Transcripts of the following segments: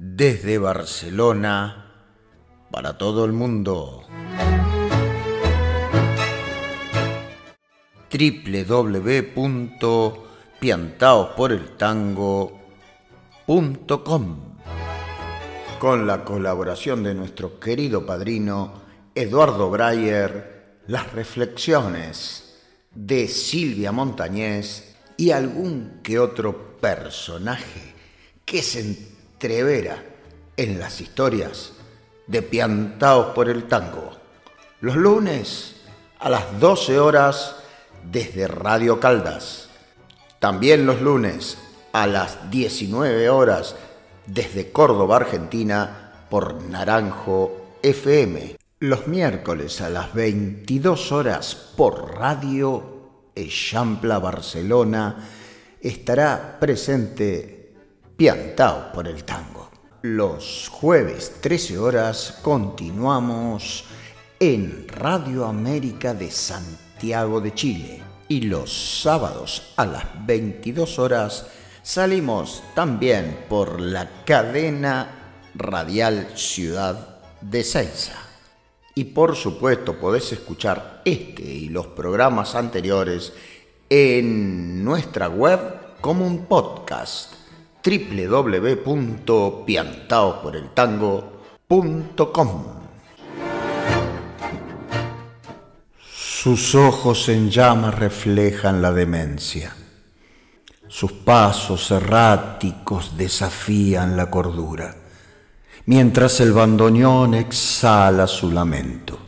desde Barcelona para todo el mundo. www.piantaosporeltango.com Con la colaboración de nuestro querido padrino Eduardo Breyer, las reflexiones de Silvia Montañés y algún que otro personaje que se entrevera en las historias de Piantaos por el Tango. Los lunes a las 12 horas desde Radio Caldas. También los lunes a las 19 horas desde Córdoba, Argentina, por Naranjo FM. Los miércoles a las 22 horas por Radio Echampla Barcelona estará presente Piantao por el tango. Los jueves 13 horas continuamos en Radio América de Santiago de Chile y los sábados a las 22 horas salimos también por la cadena radial Ciudad de Ceiza. Y por supuesto podés escuchar este y los programas anteriores en nuestra web como un podcast www.piantaosporeltango.com Sus ojos en llamas reflejan la demencia. Sus pasos erráticos desafían la cordura mientras el bandoneón exhala su lamento.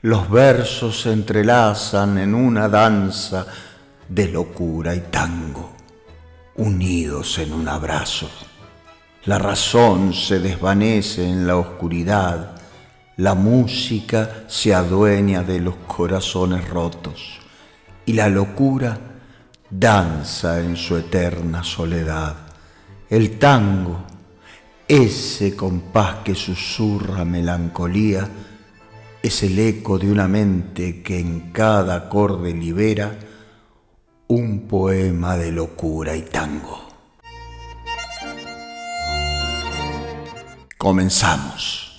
Los versos se entrelazan en una danza de locura y tango, unidos en un abrazo. La razón se desvanece en la oscuridad, la música se adueña de los corazones rotos y la locura danza en su eterna soledad. El tango ese compás que susurra melancolía es el eco de una mente que en cada acorde libera un poema de locura y tango. Comenzamos.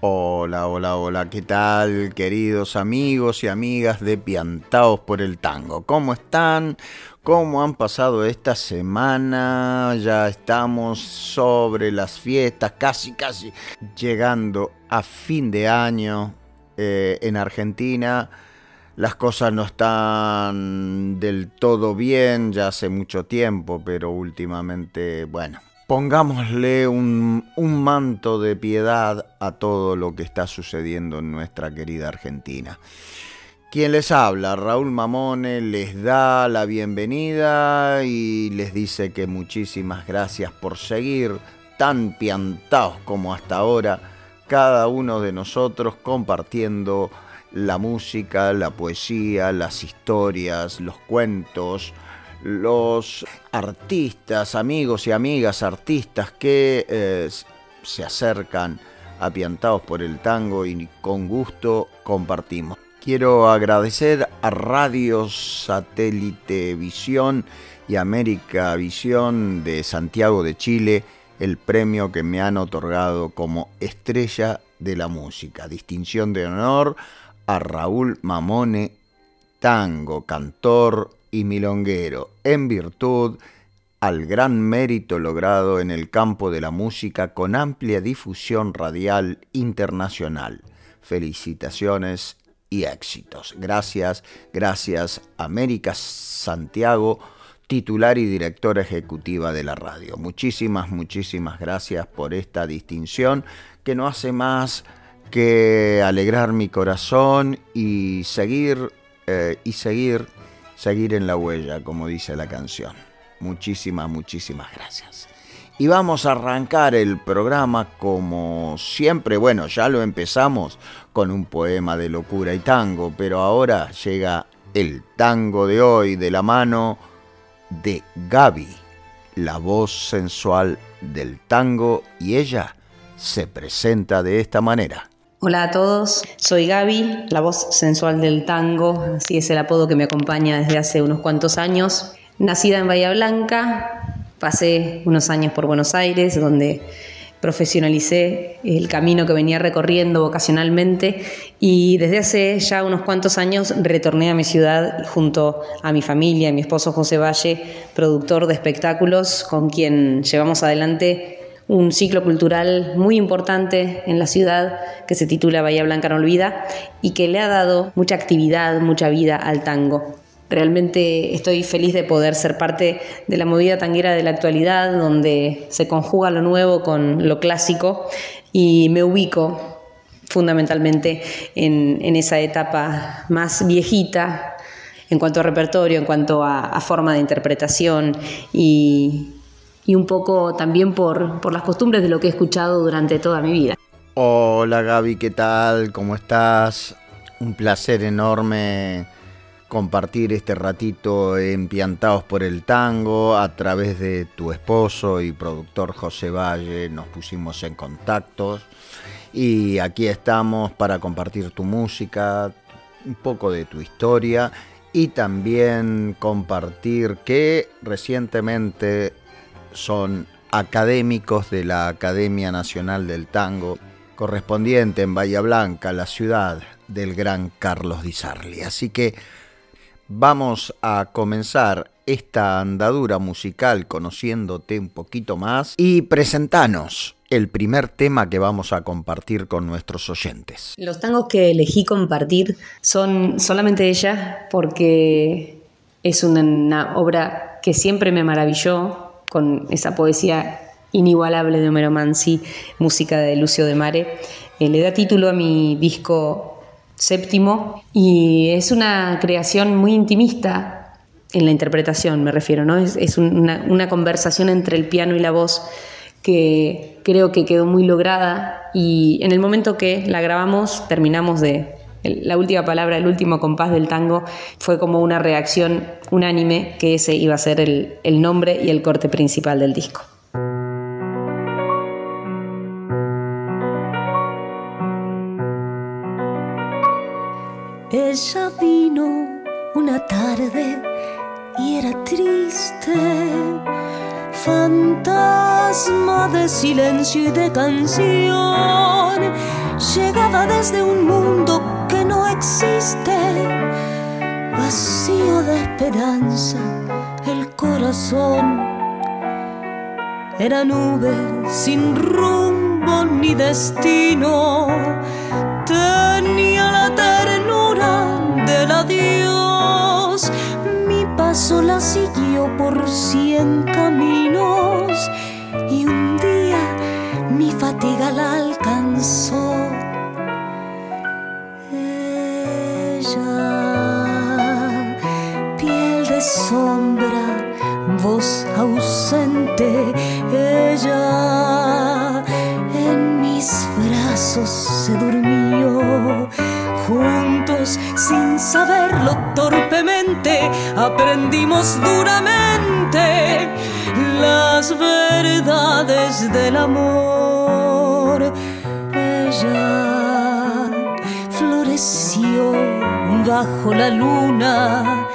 Hola, hola, hola, ¿qué tal queridos amigos y amigas de Piantaos por el Tango? ¿Cómo están? ¿Cómo han pasado esta semana? Ya estamos sobre las fiestas, casi, casi llegando a fin de año eh, en Argentina. Las cosas no están del todo bien, ya hace mucho tiempo, pero últimamente, bueno, Pongámosle un, manto de piedad a todo lo que está sucediendo en nuestra querida Argentina. Quien les habla, Raúl Mamone, les da la bienvenida y les dice que muchísimas gracias por seguir tan piantados como hasta ahora, cada uno de nosotros compartiendo la música, la poesía, las historias, los cuentos, los artistas, amigos y amigas artistas que eh, se acercan apiantados por el tango y con gusto compartimos. Quiero agradecer a Radio Satélite Visión y América Visión de Santiago de Chile el premio que me han otorgado como estrella de la música. Distinción de honor a Raúl Mamone, tango, cantor, y milonguero, en virtud al gran mérito logrado en el campo de la música con amplia difusión radial internacional. Felicitaciones y éxitos. Gracias, gracias América Santiago, titular y directora ejecutiva de la radio. Muchísimas, muchísimas gracias por esta distinción que no hace más que alegrar mi corazón y seguir eh, y seguir, seguir en la huella, como dice la canción. Muchísimas, muchísimas gracias. Y vamos a arrancar el programa como siempre. Bueno, ya lo empezamos con un poema de locura y tango, pero ahora llega el tango de hoy de la mano de Gaby, la voz sensual del tango, y ella se presenta de esta manera. Hola a todos, soy Gaby, la voz sensual del tango, así es el apodo que me acompaña desde hace unos cuantos años. Nacida en Bahía Blanca, pasé unos años por Buenos Aires, donde profesionalicé el camino que venía recorriendo vocacionalmente y desde hace ya unos cuantos años retorné a mi ciudad junto a mi familia, mi esposo José Valle, productor de espectáculos, con quien llevamos adelante un ciclo cultural muy importante en la ciudad que se titula Bahía Blanca no olvida y que le ha dado mucha actividad, mucha vida al tango. Realmente estoy feliz de poder ser parte de la movida tanguera de la actualidad, donde se conjuga lo nuevo con lo clásico y me ubico fundamentalmente en, esa etapa más viejita en cuanto a repertorio, en cuanto a forma de interpretación y, un poco también por las costumbres de lo que he escuchado durante toda mi vida. Hola Gaby, ¿qué tal? ¿Cómo estás? Un placer enorme compartir este ratito empiantados por el tango a través de tu esposo y productor José Valle. Nos pusimos en contactos y aquí estamos para compartir tu música, un poco de tu historia y también compartir que recientemente son académicos de la Academia Nacional del Tango, correspondiente en Bahía Blanca, la ciudad del gran Carlos Di Sarli. Así que vamos a comenzar esta andadura musical conociéndote un poquito más y presentanos el primer tema que vamos a compartir con nuestros oyentes. Los tangos que elegí compartir son solamente ella porque es una obra que siempre me maravilló, con esa poesía inigualable de Homero Mansi, música de Lucio de Mare. Eh, le da título a mi disco séptimo y es una creación muy intimista en la interpretación, me refiero, ¿no? Es, una, conversación entre el piano y la voz que creo que quedó muy lograda y en el momento que la grabamos terminamos de, la última palabra, el último compás del tango fue como una reacción unánime que ese iba a ser el nombre y el corte principal del disco. Ella vino una tarde y era triste, fantasma de silencio y de canción. Llegaba desde un mundo que no existe, vacío de esperanza, el corazón era nube sin rumbo ni destino, tenía la ternura adiós, mi paso la siguió por cien caminos y un día mi fatiga la alcanzó sombra, voz ausente, ella en mis brazos se durmió. Saberlo torpemente, aprendimos duramente las verdades del amor. Ella floreció bajo la luna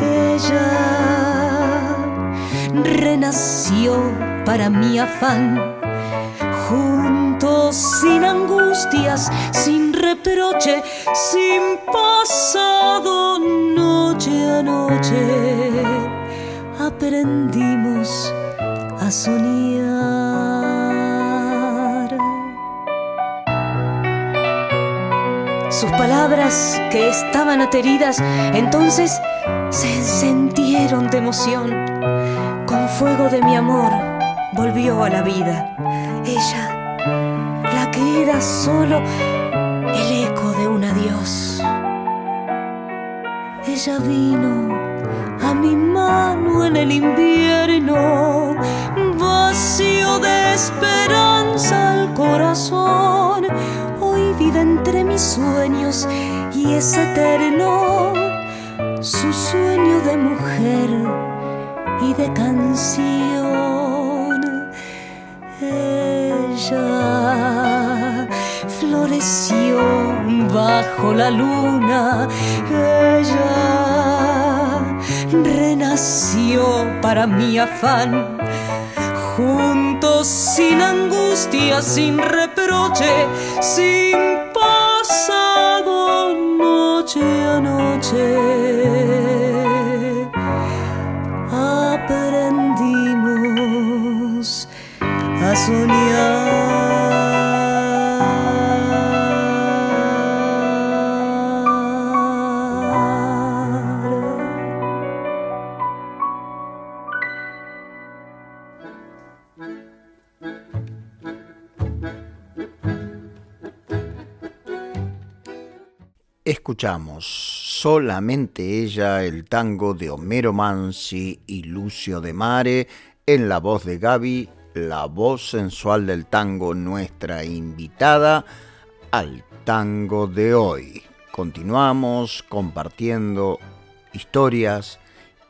ella renació para mi afán. Sin angustias, sin reproche, sin pasado, noche a noche, aprendimos a soñar. Sus palabras que estaban ateridas, entonces se encendieron de emoción. Con fuego de mi amor volvió a la vida. Ella, la era solo el eco de un adiós. Ella vino a mi mano en el invierno, vacío de esperanza al corazón. Hoy vive entre mis sueños y es eterno su sueño de mujer y de canción. Ella bajo la luna, ella renació para mi afán. Juntos sin angustia, sin reproche, sin pasado, noche a noche. Aprendimos a soñar. Escuchamos solamente ella el tango de Homero Mansi y Lucio de Mare en la voz de Gaby, la voz sensual del tango, nuestra invitada al tango de hoy. Continuamos compartiendo historias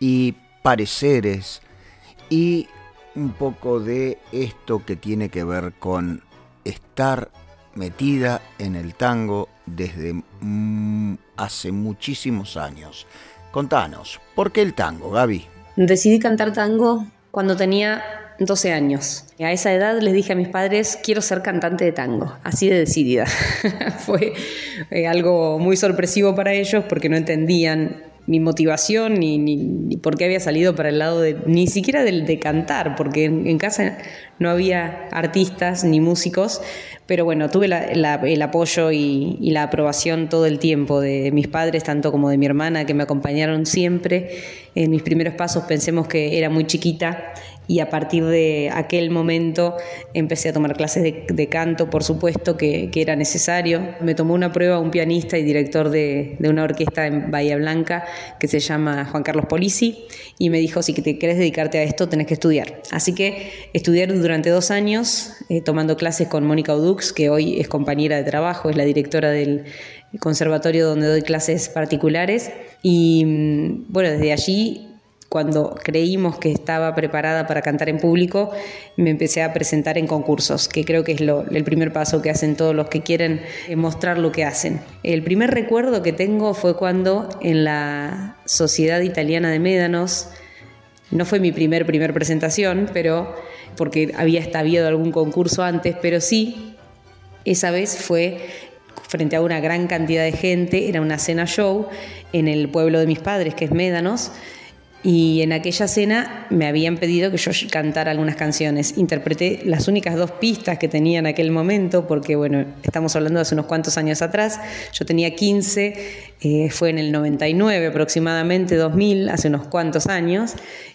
y pareceres y un poco de esto que tiene que ver con estar metida en el tango desde mm, hace muchísimos años. Contanos, ¿por qué el tango, Gaby? Decidí cantar tango cuando tenía 12 años. A esa edad les dije a mis padres, quiero ser cantante de tango, así de decidida. Fue eh, algo muy sorpresivo para ellos porque no entendían mi motivación ni, ni, ni, por qué había salido para el lado de, ni siquiera del de cantar, porque en, en casa no había artistas ni músicos, pero bueno, tuve la, la, el apoyo y, y, la aprobación todo el tiempo de mis padres, tanto como de mi hermana, que me acompañaron siempre. En mis primeros pasos pensemos que era muy chiquita y a partir de aquel momento empecé a tomar clases de, canto, por supuesto que, era necesario. Me tomó una prueba un pianista y director de, de, una orquesta en Bahía Blanca que se llama Juan Carlos Polisi y me dijo, si te querés dedicarte a esto tenés que estudiar. Así que estudié durante dos años eh, tomando clases con Mónica Udux, que hoy es compañera de trabajo, es la directora del conservatorio donde doy clases particulares y mm, bueno, desde allí cuando creímos que estaba preparada para cantar en público, me empecé a presentar en concursos, que creo que es lo, el primer paso que hacen todos los que quieren mostrar lo que hacen. El primer recuerdo que tengo fue cuando en la Sociedad Italiana de Médanos, no fue mi primer primer presentación, pero porque había habido algún concurso antes, pero sí, esa vez fue frente a una gran cantidad de gente, era una cena show en el pueblo de mis padres, que es Médanos, y en aquella cena me habían pedido que yo cantara algunas canciones. Interpreté las únicas dos pistas que tenía en aquel momento, porque bueno, estamos hablando de hace unos cuantos años atrás. Yo tenía 15, eh, fue en el 99 aproximadamente, 2000, hace unos cuantos años,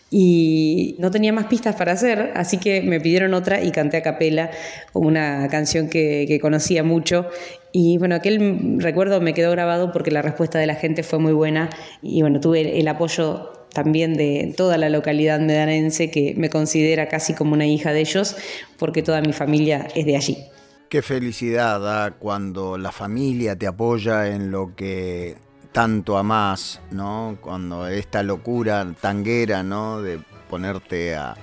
y no tenía más pistas para hacer, así que me pidieron otra y canté a capela una canción que, que conocía mucho. Y bueno, aquel recuerdo me quedó grabado porque la respuesta de la gente fue muy buena y bueno, tuve el apoyo también de toda la localidad medanense que me considera casi como una hija de ellos porque toda mi familia es de allí. Qué felicidad da cuando la familia te apoya en lo que tanto amás, ¿no? Cuando esta locura tanguera, ¿no? De ponerte a,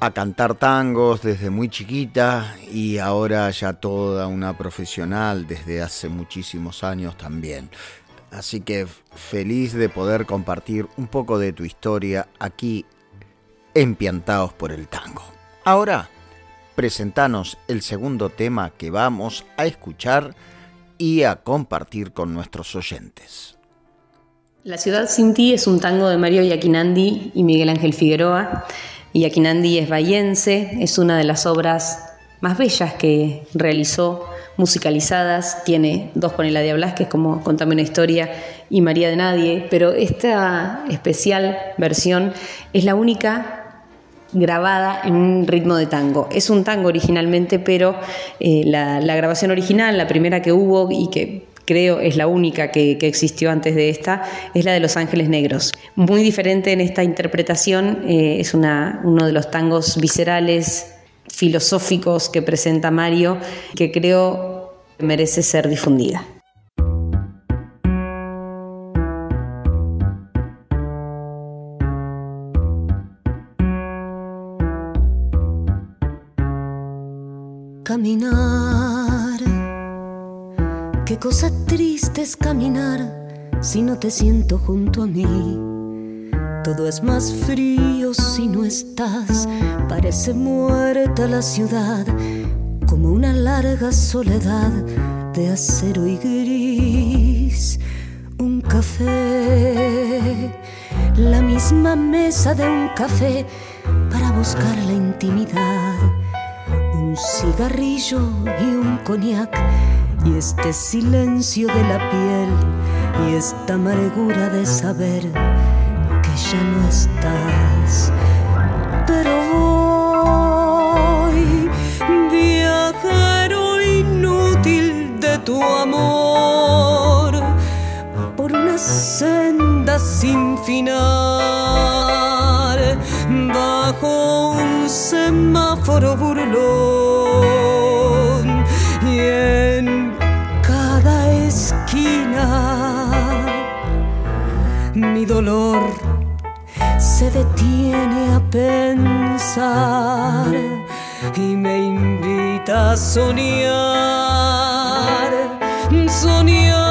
a cantar tangos desde muy chiquita y ahora ya toda una profesional desde hace muchísimos años también. Así que feliz de poder compartir un poco de tu historia aquí en Piantaos por el Tango. Ahora, presentanos el segundo tema que vamos a escuchar y a compartir con nuestros oyentes. La ciudad sin ti es un tango de Mario Yaquinandi y Miguel Ángel Figueroa. Yaquinandi es bayense, es una de las obras más bellas que realizó musicalizadas, tiene dos con Eladia Blasquez como Contame una historia y María de Nadie, pero esta especial versión es la única grabada en un ritmo de tango. Es un tango originalmente, pero eh, la, grabación original, la primera que hubo y que creo es la única que, existió antes de esta, es la de Los Ángeles Negros. Muy diferente en esta interpretación, eh, es una, uno de los tangos viscerales, filosóficos que presenta Mario, que creo merece ser difundida. Caminar, qué cosa triste es caminar si no te siento junto a mí. Todo es más frío si no estás, parece muerta la ciudad, como una larga soledad de acero y gris. Un café, la misma mesa de un café para buscar la intimidad un cigarrillo y un cognac y este silencio de la piel y esta amargura de saber ya no estás. Pero voy, viajero inútil de tu amor, por una senda sin final, bajo un semáforo burlón mi dolor se detiene a pensar y me invita a soñar, soñar,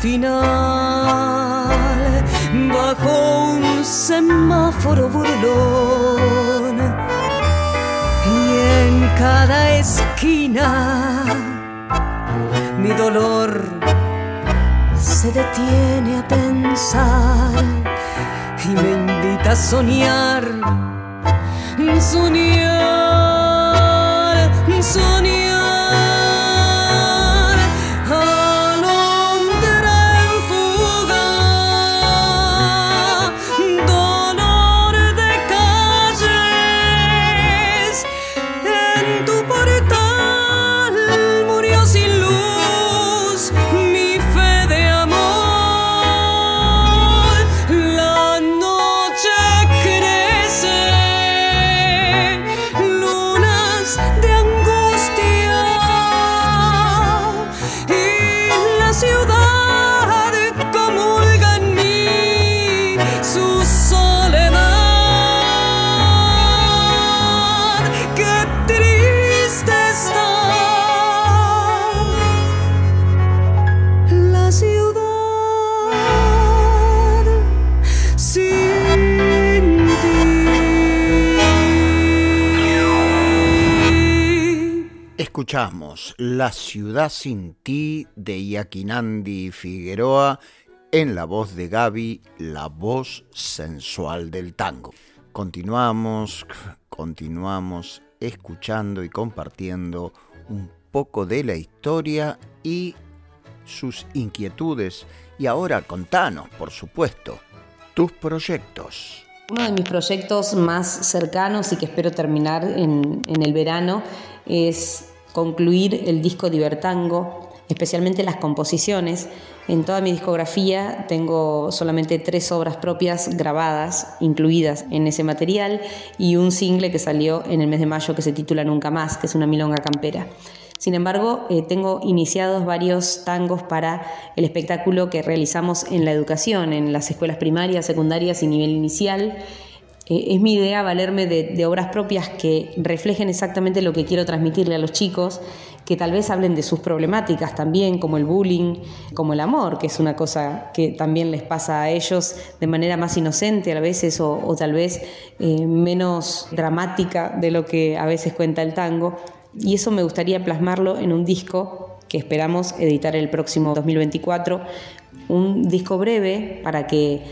final bajo un semáforo burlón y en cada esquina mi dolor se detiene a pensar y me invita a soñar, soñar, soñar. Escuchamos La ciudad sin ti de Yaquinandi Figueroa en la voz de Gaby, la voz sensual del tango. Continuamos, continuamos escuchando y compartiendo un poco de la historia y sus inquietudes. Y ahora contanos, por supuesto, tus proyectos. Uno de mis proyectos más cercanos y que espero terminar en, en el verano es concluir el disco Divertango, especialmente las composiciones. En toda mi discografía tengo solamente tres obras propias grabadas, incluidas en ese material, y un single que salió en el mes de mayo que se titula Nunca Más, que es una milonga campera. Sin embargo, eh, tengo iniciados varios tangos para el espectáculo que realizamos en la educación, en las escuelas primarias, secundarias y nivel inicial. Eh, es mi idea valerme de, obras propias que reflejen exactamente lo que quiero transmitirle a los chicos, que tal vez hablen de sus problemáticas también, como el bullying, como el amor, que es una cosa que también les pasa a ellos de manera más inocente a veces o, tal vez eh, menos dramática de lo que a veces cuenta el tango. Y eso me gustaría plasmarlo en un disco que esperamos editar el próximo 2024, un disco breve para que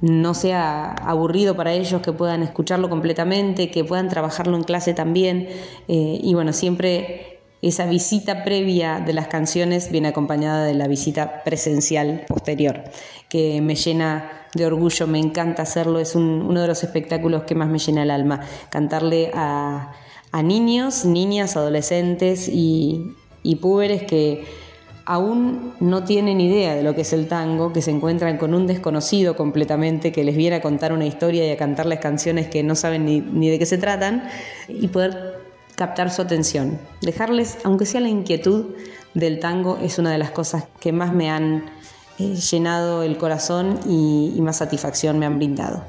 no sea aburrido para ellos, que puedan escucharlo completamente, que puedan trabajarlo en clase también. Eh, y bueno, siempre esa visita previa de las canciones viene acompañada de la visita presencial posterior, que me llena de orgullo, me encanta hacerlo, es uno de los espectáculos que más me llena el alma, cantarle a a niños, niñas, adolescentes y, y púberes que aún no tienen idea de lo que es el tango, que se encuentran con un desconocido completamente que les viene a contar una historia y a cantarles canciones que no saben ni, de qué se tratan y poder captar su atención. Dejarles, aunque sea la inquietud del tango, es una de las cosas que más me han eh, llenado el corazón y, y más satisfacción me han brindado.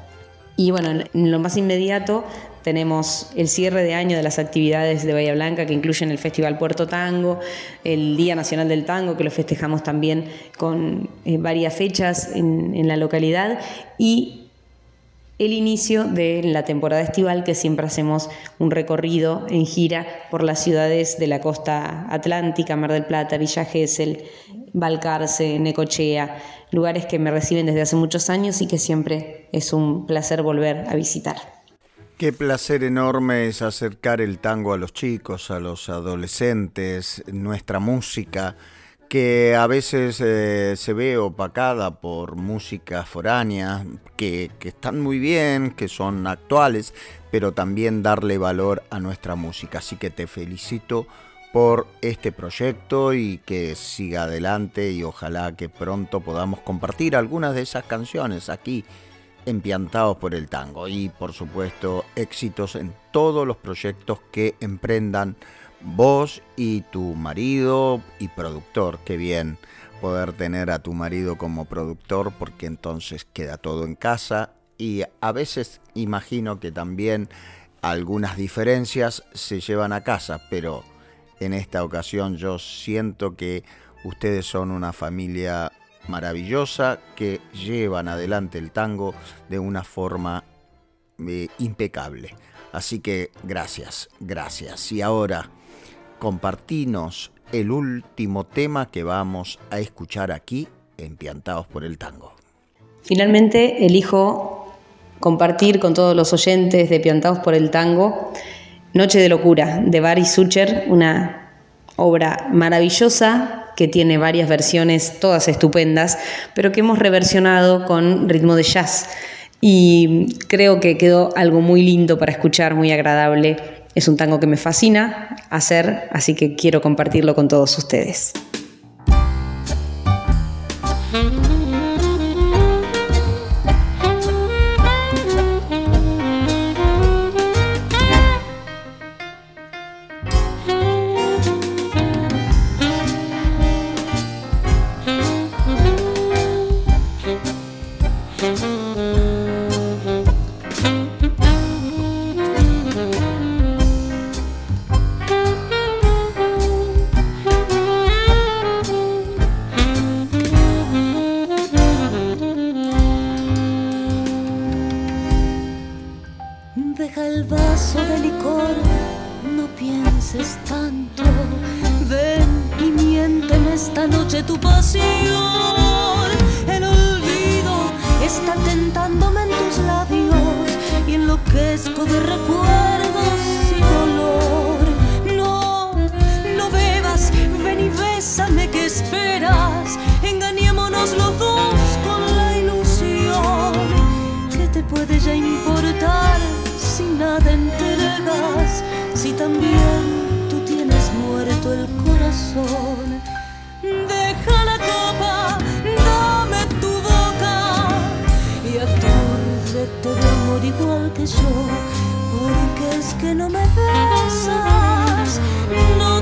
Y bueno, en lo más inmediato tenemos el cierre de año de las actividades de Bahía Blanca que incluyen el Festival Puerto Tango, el Día Nacional del Tango que lo festejamos también con eh, varias fechas en, la localidad y el inicio de la temporada estival que siempre hacemos un recorrido en gira por las ciudades de la costa atlántica, Mar del Plata, Villa Gesell, Balcarce, Necochea, lugares que me reciben desde hace muchos años y que siempre es un placer volver a visitar. Qué placer enorme es acercar el tango a los chicos, a los adolescentes, nuestra música, que a veces eh, se ve opacada por música foránea, que, que están muy bien, que son actuales, pero también darle valor a nuestra música. Así que te felicito por este proyecto y que siga adelante y ojalá que pronto podamos compartir algunas de esas canciones aquí empiantados por el tango y por supuesto éxitos en todos los proyectos que emprendan vos y tu marido y productor. Qué bien poder tener a tu marido como productor porque entonces queda todo en casa y a veces imagino que también algunas diferencias se llevan a casa, pero en esta ocasión yo siento que ustedes son una familia maravillosa que llevan adelante el tango de una forma eh, impecable. Así que gracias, gracias. Y ahora compartinos el último tema que vamos a escuchar aquí en Piantados por el Tango. Finalmente elijo compartir con todos los oyentes de Piantados por el Tango Noche de Locura de Barry Sucher, una obra maravillosa que tiene varias versiones, todas estupendas, pero que hemos reversionado con ritmo de jazz. Y creo que quedó algo muy lindo para escuchar, muy agradable. Es un tango que me fascina hacer, así que quiero compartirlo con todos ustedes. Deja la copa, dame tu boca y aturdete de amor igual que yo, porque es que no me besas. No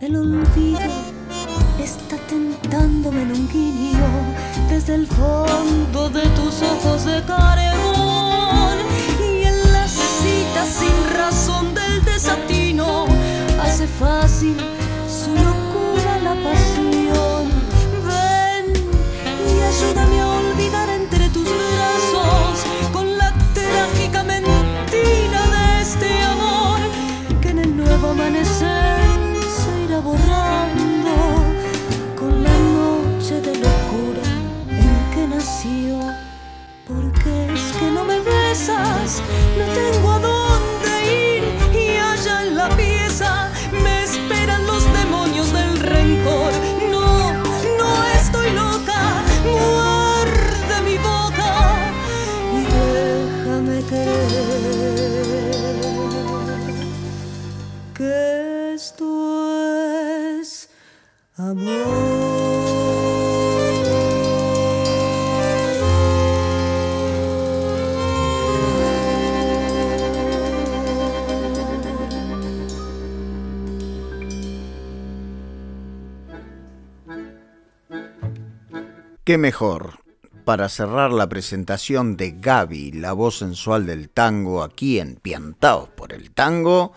El olvido está tentándome en un guiño desde el fondo de tus ojos de carebón sin. ¿Qué mejor para cerrar la presentación de Gaby, la voz sensual del tango, aquí en Piantaos por el Tango?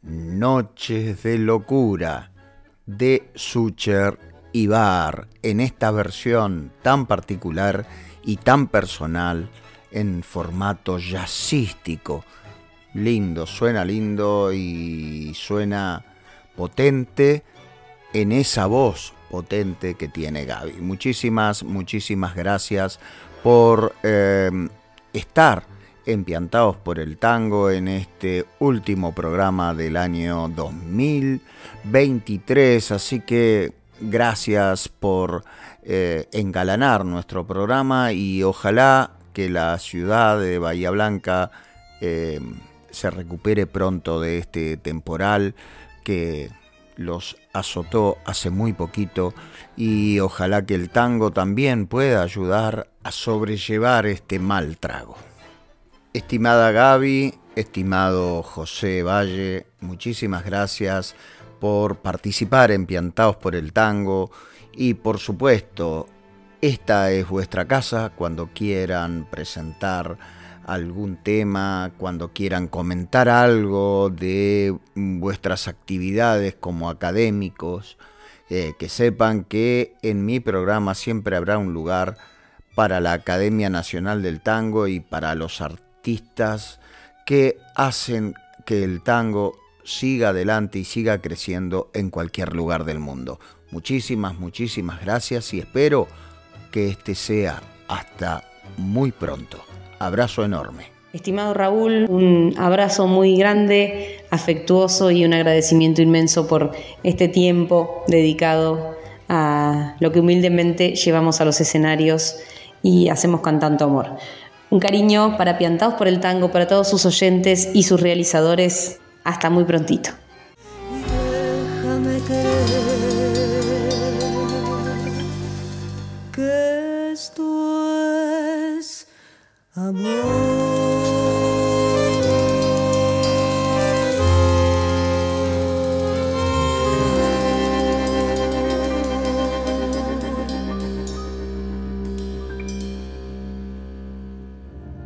Noches de locura de Sucher y Bar en esta versión tan particular y tan personal en formato jazzístico. Lindo, suena lindo y suena potente en esa voz potente que tiene Gaby. Muchísimas, muchísimas gracias por eh, estar empiantados por el tango en este último programa del año 2023. Así que gracias por eh, engalanar nuestro programa y ojalá que la ciudad de Bahía Blanca eh, se recupere pronto de este temporal que los azotó hace muy poquito y ojalá que el tango también pueda ayudar a sobrellevar este mal trago. Estimada Gaby, estimado José Valle, muchísimas gracias por participar en Piantaos por el Tango y por supuesto, esta es vuestra casa cuando quieran presentar algún tema, cuando quieran comentar algo de vuestras actividades como académicos, eh, que sepan que en mi programa siempre habrá un lugar para la Academia Nacional del Tango y para los artistas que hacen que el tango siga adelante y siga creciendo en cualquier lugar del mundo. Muchísimas, muchísimas gracias y espero que este sea hasta muy pronto. Abrazo enorme. Estimado Raúl, un abrazo muy grande, afectuoso y un agradecimiento inmenso por este tiempo dedicado a lo que humildemente llevamos a los escenarios y hacemos con tanto amor. Un cariño para Piantados por el Tango, para todos sus oyentes y sus realizadores. Hasta muy prontito.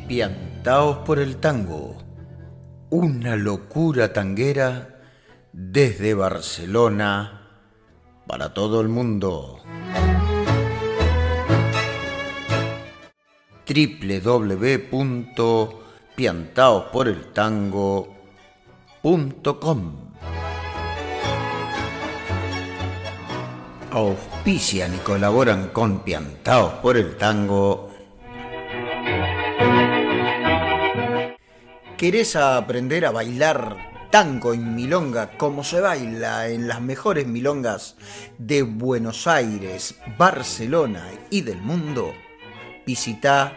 Piantaos por el tango, una locura tanguera desde Barcelona para todo el mundo. Auspician y colaboran con Piantaos por el Tango. ¿Querés aprender a bailar tango en milonga como se baila en las mejores milongas de Buenos Aires, Barcelona y del mundo? Visita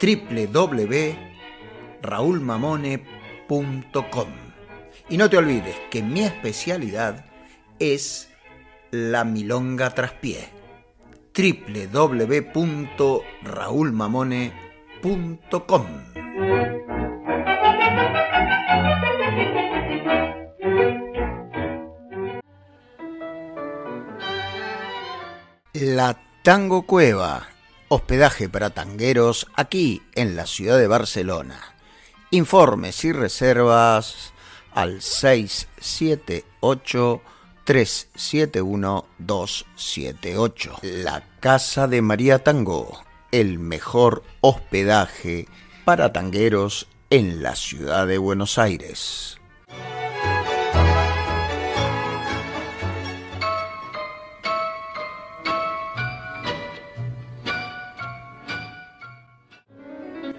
www.raulmamone.com. Y no te olvides que mi especialidad es la milonga traspié. www.raulmamone.com. La Tango Cueva hospedaje para tangueros aquí en la ciudad de Barcelona. Informes y reservas al 678 371 278. La Casa de María Tango, el mejor hospedaje para tangueros en la ciudad de Buenos Aires.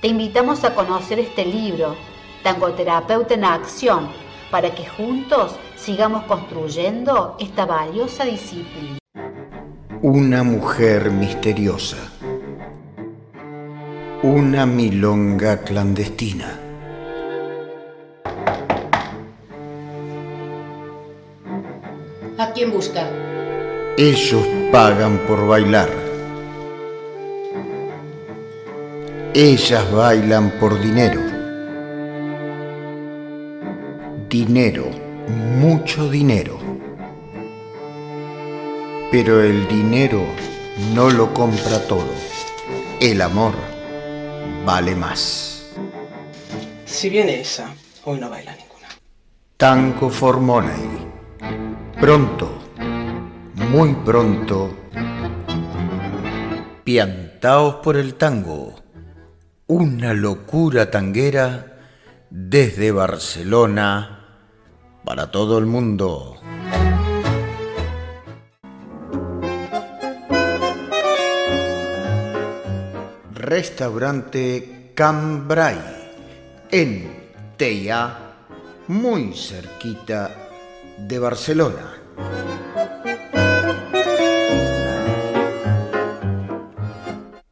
Te invitamos a conocer este libro, Tangoterapeuta en Acción, para que juntos sigamos construyendo esta valiosa disciplina. Una mujer misteriosa. Una milonga clandestina. ¿A quién busca? Ellos pagan por bailar. Ellas bailan por dinero. Dinero, mucho dinero. Pero el dinero no lo compra todo. El amor vale más. Si viene esa, hoy no baila ninguna. Tango for Money. Pronto, muy pronto, piantaos por el tango una locura tanguera desde Barcelona para todo el mundo. Restaurante Cambrai en Teia, muy cerquita de Barcelona.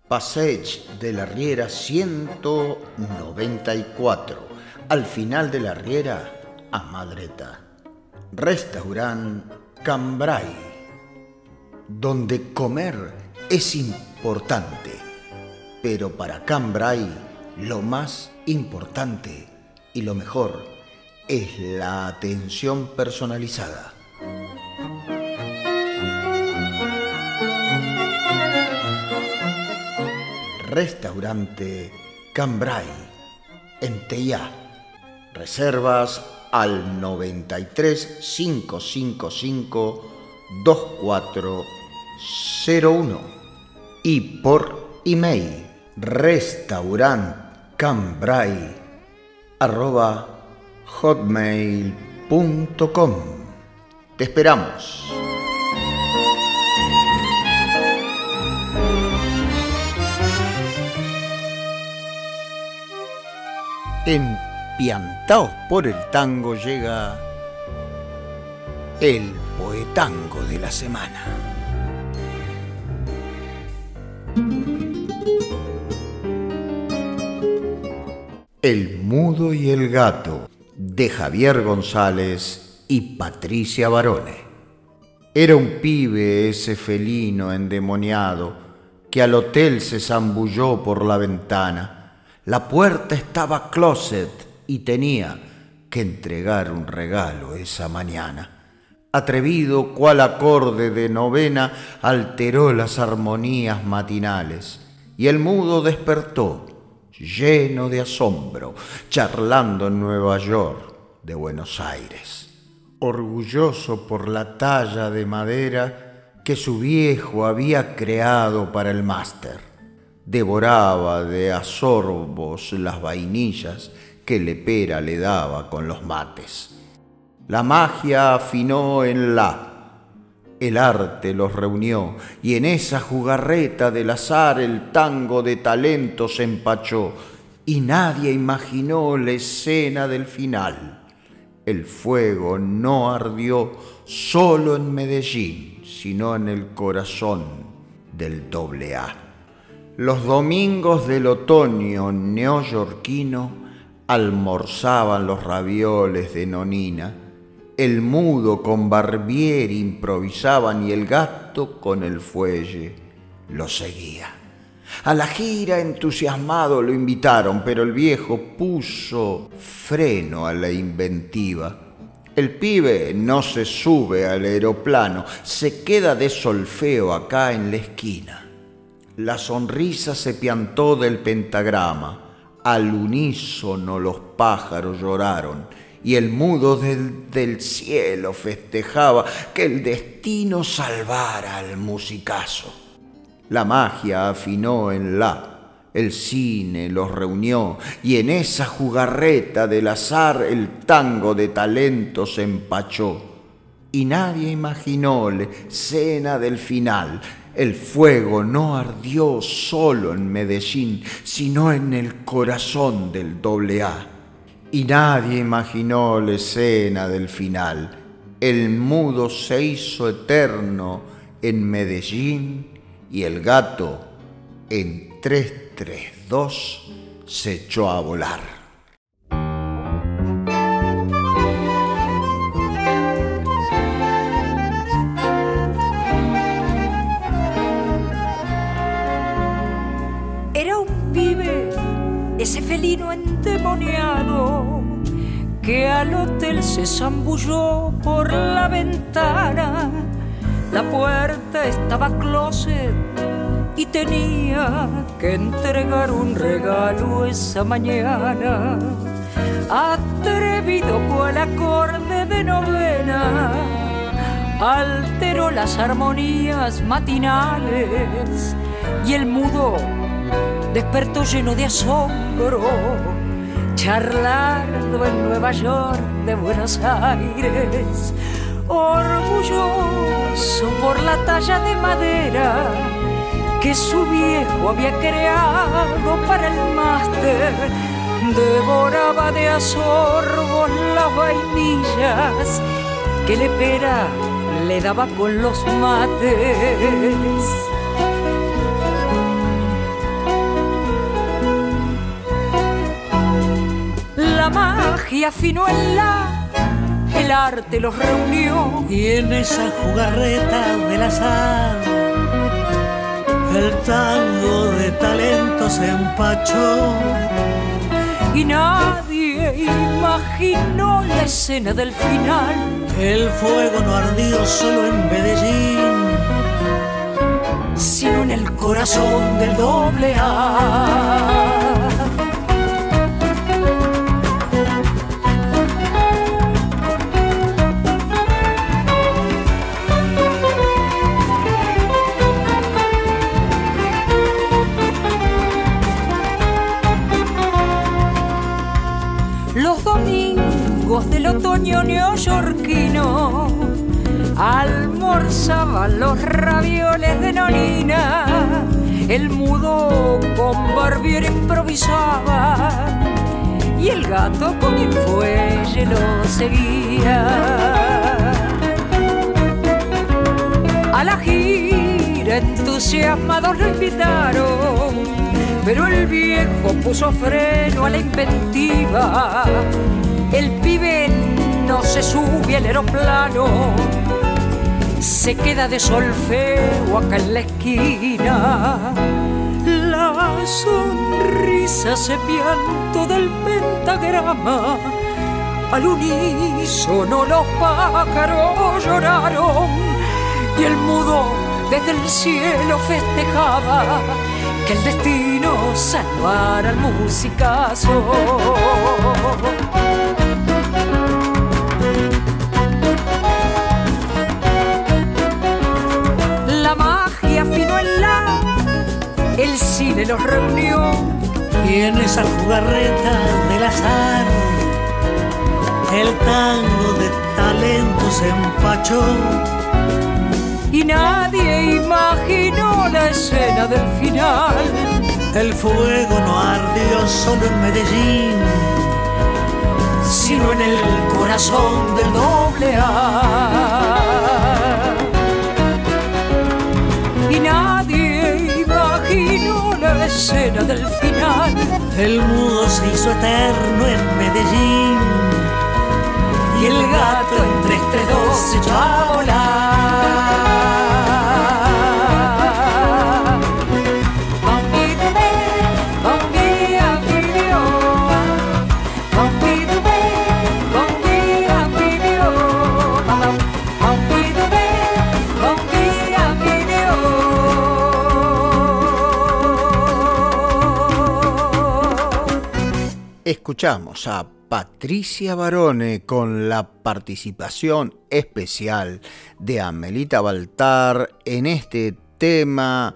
Passage de la Riera 194, al final de la Riera, a Madreta. Restaurant Cambrai, donde comer es importante, pero para Cambrai lo más importante y lo mejor es la atención personalizada. Restaurante Cambrai, en Teia. Reservas al 93 555 2401 y por email restaurantcambrai arroba hotmail.com. Te esperamos. En Piantaos por el Tango llega el poetango de la semana. El mudo y el gato de Javier González y Patricia Barone. Era un pibe ese felino endemoniado que al hotel se zambulló por la ventana la puerta estaba closet y tenía que entregar un regalo esa mañana. Atrevido cual acorde de novena alteró las armonías matinales y el mudo despertó lleno de asombro, charlando en Nueva York de Buenos Aires, orgulloso por la talla de madera que su viejo había creado para el máster. Devoraba de asorbos las vainillas que Lepera le daba con los mates. La magia afinó en la, el arte los reunió y en esa jugarreta del azar el tango de talento se empachó y nadie imaginó la escena del final. El fuego no ardió solo en Medellín, sino en el corazón del doble A. Los domingos del otoño neoyorquino almorzaban los ravioles de nonina el mudo con Barbieri improvisaban y el gato con el fuelle lo seguía. A la gira entusiasmado lo invitaron, pero el viejo puso freno a la inventiva. El pibe no se sube al aeroplano, se queda de solfeo acá en la esquina. La sonrisa se piantó del pentagrama, al unísono los pájaros lloraron y el mudo del, cielo festejaba que el destino salvara al musicazo. La magia afinó en la, el cine los reunió y en esa jugarreta del azar el tango de talento se empachó. Y nadie imaginó la escena del final. El fuego no ardió solo en Medellín, sino en el corazón del doble A y nadie imaginó la escena del final. El mudo se hizo eterno en Medellín y el gato en 332 se echó a volar. Que al hotel se zambulló por la ventana. La puerta estaba closet y tenía que entregar un regalo esa mañana. Atrevido cual acorde de novena, alteró las armonías matinales y el mudo despertó lleno de asombro, charlando en Nueva York de Buenos Aires, orgulloso por la talla de madera que su viejo había creado para el máster. Devoraba de asorbos las vainillas que le pera le daba con los mates. Magia fino en la, el arte los reunió. Y en esa jugarreta del azar, el tango de talento se empachó. Y nadie imaginó la escena del final. El fuego no ardió solo en Medellín, sino en el corazón del doble A. del otoño neoyorquino. Almorzaban los ravioles de nonina, el mudo con barbier improvisaba. Y el gato con el fuelle lo seguía. A la gira entusiasmados lo invitaron, pero el viejo puso freno a la inventiva el pibe no se sube al aeroplano, se queda de solfeo acá en la esquina. La sonrisa se pianto del pentagrama al unísono los pájaros lloraron y el mudo desde el cielo festejaba que el destino salvara al musicazo. Cine los reunió. Y en esa jugarreta del azar, el tango de talento se empachó y nadie imaginó la escena del final. El fuego no ardió solo en Medellín, sino en el corazón del doble A. escena del final. El mudo se hizo eterno en Medellín. Y el gato entre este dos se echó a volar. Escuchamos a Patricia Barone con la participación especial de Amelita Baltar en este tema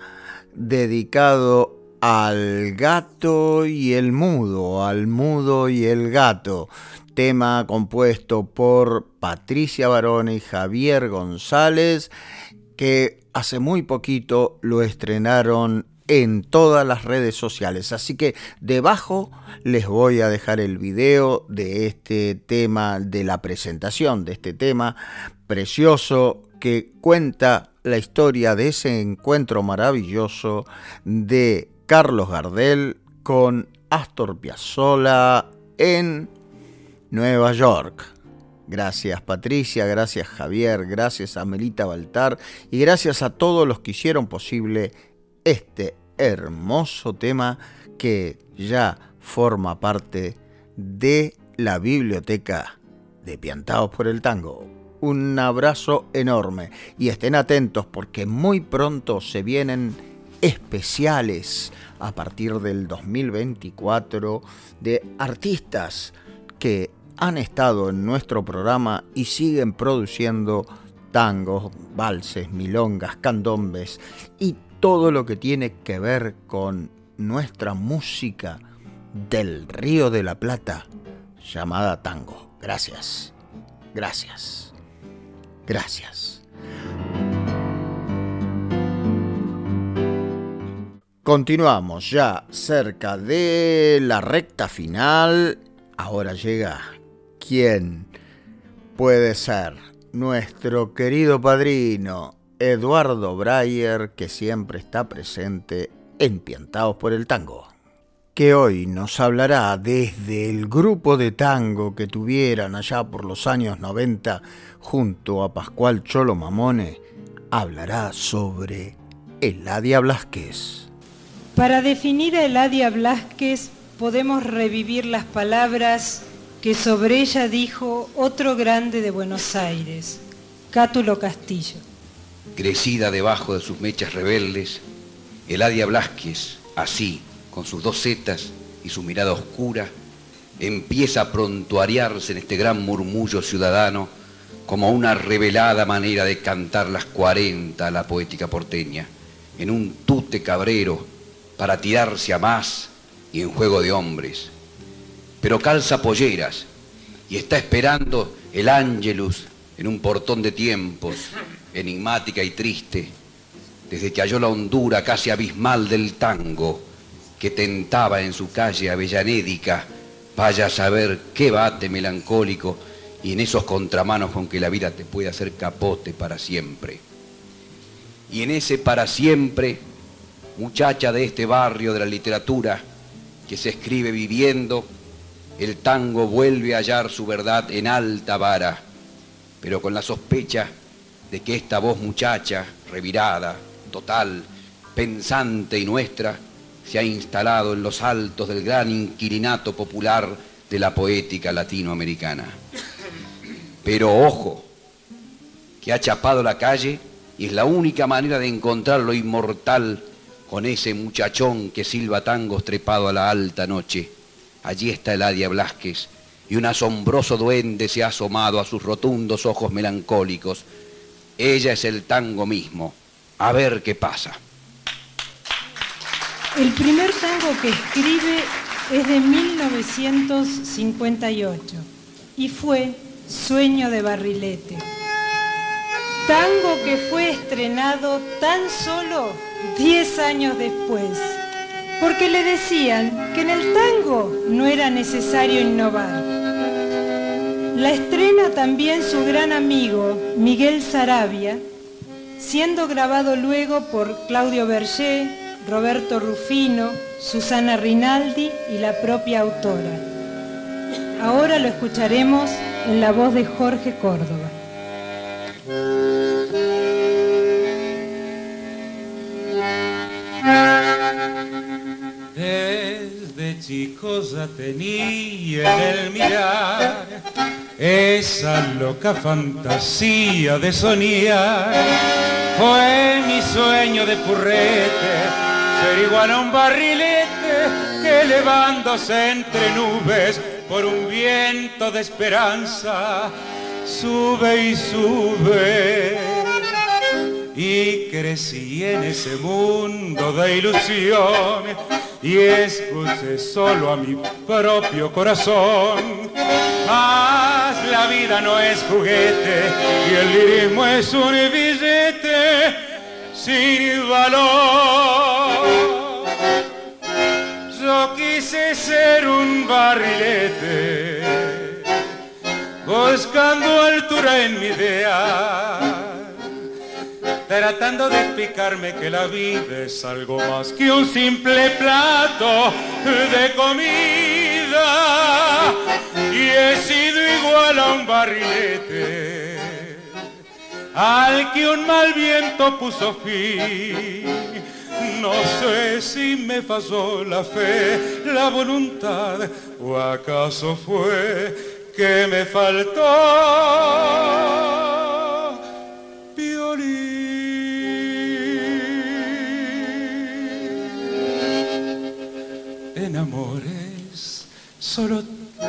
dedicado al gato y el mudo, al mudo y el gato. Tema compuesto por Patricia Barone y Javier González, que hace muy poquito lo estrenaron en todas las redes sociales. Así que debajo les voy a dejar el video de este tema, de la presentación de este tema precioso que cuenta la historia de ese encuentro maravilloso de Carlos Gardel con Astor Piazzolla en Nueva York. Gracias Patricia, gracias Javier, gracias a Melita Baltar y gracias a todos los que hicieron posible este hermoso tema que ya forma parte de la biblioteca de Piantados por el Tango. Un abrazo enorme y estén atentos porque muy pronto se vienen especiales a partir del 2024 de artistas que han estado en nuestro programa y siguen produciendo tangos, valses, milongas, candombes y todo lo que tiene que ver con nuestra música del Río de la Plata llamada tango. Gracias, gracias, gracias. Continuamos ya cerca de la recta final. Ahora llega quién puede ser nuestro querido padrino Eduardo Breyer, que siempre está presente en Piantados por el Tango, que hoy nos hablará desde el grupo de tango que tuvieran allá por los años 90 junto a Pascual Cholo Mamone, hablará sobre Eladia Blasquez. Para definir a Eladia Blasquez podemos revivir las palabras que sobre ella dijo otro grande de Buenos Aires, Cátulo Castillo crecida debajo de sus mechas rebeldes, Eladia Blasquez, así, con sus dos setas y su mirada oscura, empieza a prontuariarse en este gran murmullo ciudadano como una revelada manera de cantar las cuarenta a la poética porteña, en un tute cabrero para tirarse a más y en juego de hombres. Pero calza polleras y está esperando el ángelus en un portón de tiempos enigmática y triste, desde que halló la hondura casi abismal del tango que tentaba en su calle avellanédica, vaya a saber qué bate melancólico y en esos contramanos con que la vida te puede hacer capote para siempre. Y en ese para siempre, muchacha de este barrio de la literatura, que se escribe viviendo, el tango vuelve a hallar su verdad en alta vara, pero con la sospecha de que esta voz muchacha, revirada, total, pensante y nuestra, se ha instalado en los altos del gran inquilinato popular de la poética latinoamericana. Pero ojo, que ha chapado la calle y es la única manera de encontrar lo inmortal con ese muchachón que silba tangos trepado a la alta noche. Allí está Eladia Blasquez y un asombroso duende se ha asomado a sus rotundos ojos melancólicos. Ella es el tango mismo. A ver qué pasa. El primer tango que escribe es de 1958 y fue Sueño de Barrilete. Tango que fue estrenado tan solo 10 años después, porque le decían que en el tango no era necesario innovar. La estrena también su gran amigo Miguel Sarabia, siendo grabado luego por Claudio Berger, Roberto Rufino, Susana Rinaldi y la propia autora. Ahora lo escucharemos en la voz de Jorge Córdoba. Chicos ya tenía en el mirar esa loca fantasía de soñar. Fue mi sueño de purrete, ser igual a un barrilete que elevándose entre nubes por un viento de esperanza, sube y sube. Y crecí en ese mundo de ilusión y escuché solo a mi propio corazón. Mas la vida no es juguete y el lirismo es un billete sin valor. Yo quise ser un barrilete, buscando altura en mi idea tratando de explicarme que la vida es algo más que un simple plato de comida y he sido igual a un barrilete al que un mal viento puso fin. No sé si me pasó la fe, la voluntad o acaso fue que me faltó solo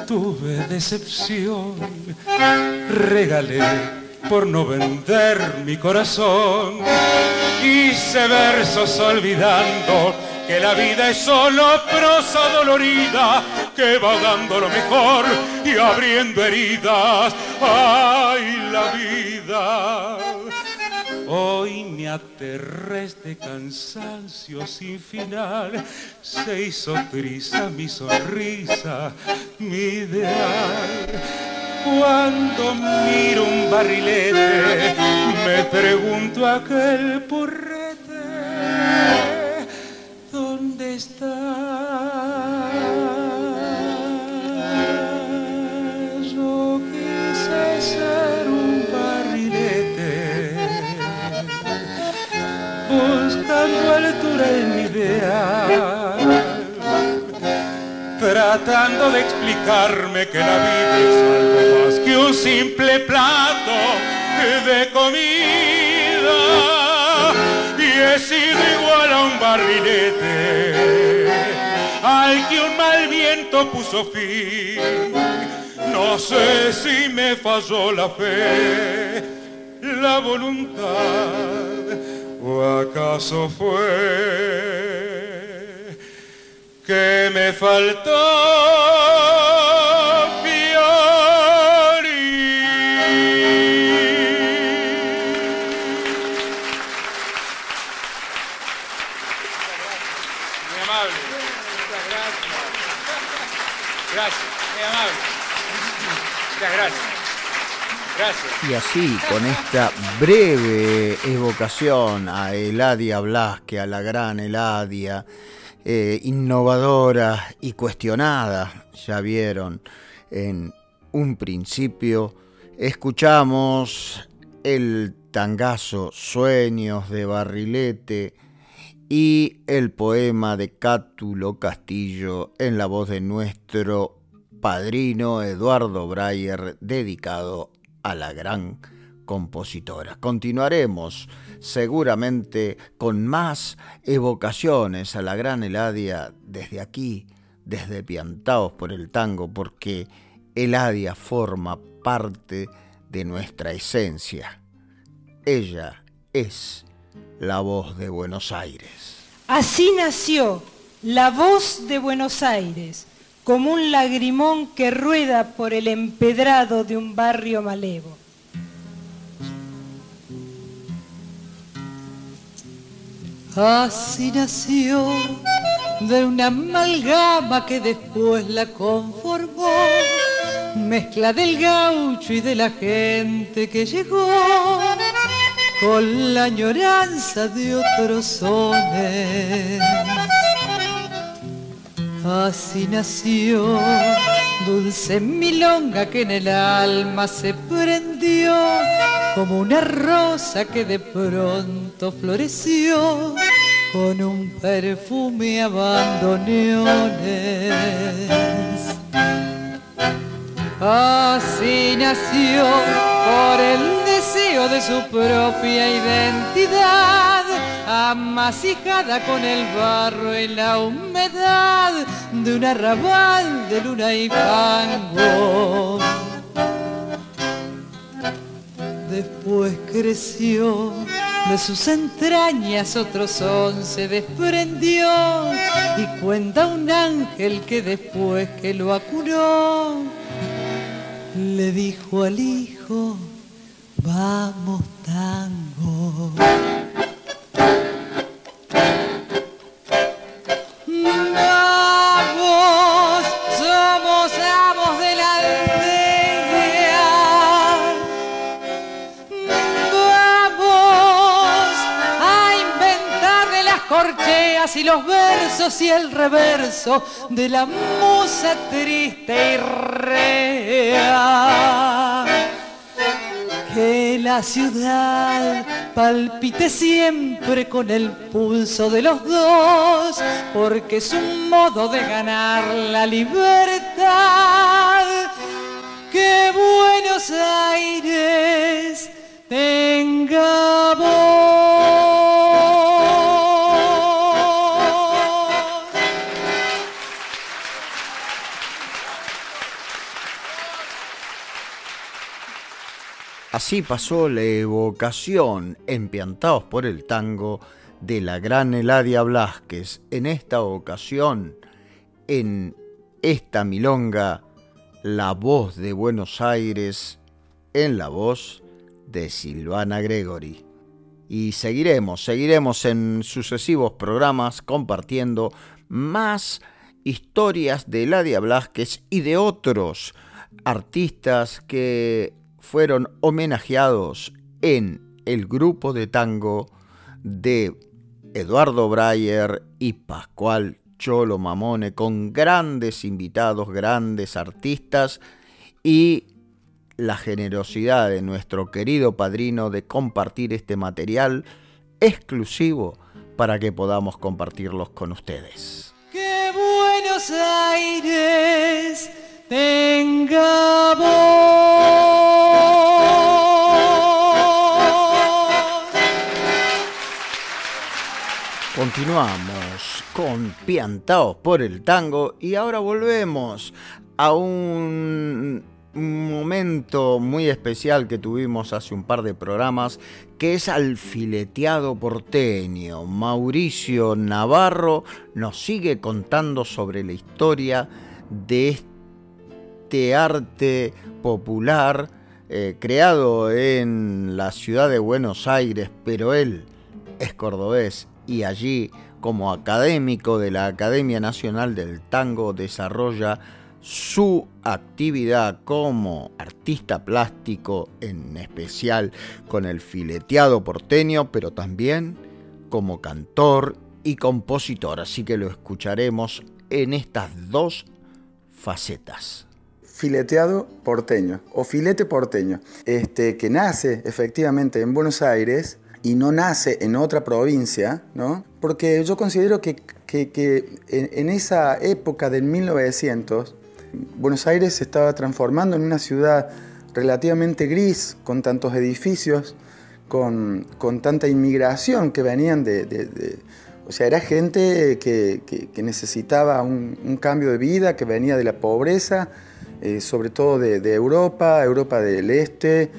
tuve decepción. Regalé por no vender mi corazón. Hice versos olvidando que la vida es solo prosa dolorida que va dando lo mejor y abriendo heridas. ¡Ay, la vida! Hoy me aterré este cansancio sin final, se hizo triste mi sonrisa, mi ideal. Cuando miro un barrilete, me pregunto aquel porrete, ¿dónde está? En mi idea, tratando de explicarme que la vida es algo más que un simple plato de comida y he sido igual a un barrilete al que un mal viento puso fin. No sé si me falló la fe, la voluntad ¿O acaso fue que me faltó Y así, con esta breve evocación a Eladia Blasque, a la gran Eladia, eh, innovadora y cuestionada, ya vieron, en un principio, escuchamos el tangazo Sueños de Barrilete y el poema de Cátulo Castillo en la voz de nuestro padrino Eduardo Breyer dedicado a la gran compositora. Continuaremos seguramente con más evocaciones a la gran Eladia desde aquí, desde Piantaos por el Tango, porque Eladia forma parte de nuestra esencia. Ella es la voz de Buenos Aires. Así nació la voz de Buenos Aires, como un lagrimón que rueda por el empedrado de un barrio malevo. Así nació de una amalgama que después la conformó, mezcla del gaucho y de la gente que llegó con la añoranza de otros sones. Así nació dulce milonga que en el alma se prendió como una rosa que de pronto floreció con un perfume a Así nació por el deseo de su propia identidad, amasijada con el barro y la humedad de un arrabal de luna y fango. Después creció, de sus entrañas otro son se desprendió y cuenta un ángel que después que lo acuró, le dijo al hijo, vamos tango. Y los versos y el reverso de la musa triste y real. Que la ciudad palpite siempre con el pulso de los dos, porque es un modo de ganar la libertad. Que Buenos Aires tenga voz. Así pasó la evocación, empiantados por el tango, de la gran Eladia Blasquez. En esta ocasión, en esta milonga, la voz de Buenos Aires en la voz de Silvana Gregory. Y seguiremos, seguiremos en sucesivos programas compartiendo más historias de Eladia Blasquez y de otros artistas que fueron homenajeados en el grupo de tango de Eduardo Breyer y Pascual Cholo Mamone, con grandes invitados, grandes artistas y la generosidad de nuestro querido padrino de compartir este material exclusivo para que podamos compartirlos con ustedes. ¡Qué Buenos Aires! tenga Continuamos con Piantaos por el Tango y ahora volvemos a un momento muy especial que tuvimos hace un par de programas, que es al fileteado porteño. Mauricio Navarro nos sigue contando sobre la historia de este arte popular eh, creado en la ciudad de Buenos Aires, pero él es cordobés y allí como académico de la Academia Nacional del Tango desarrolla su actividad como artista plástico, en especial con el fileteado porteño, pero también como cantor y compositor. Así que lo escucharemos en estas dos facetas fileteado porteño o filete porteño, este, que nace efectivamente en Buenos Aires y no nace en otra provincia, ¿no? Porque yo considero que, que, en, esa época del 1900 Buenos Aires se estaba transformando en una ciudad relativamente gris, con tantos edificios, con, tanta inmigración que venían de, o sea, era gente que, necesitaba un, cambio de vida, que venía de la pobreza, eh, sobre todo de, Europa, Europa del Este.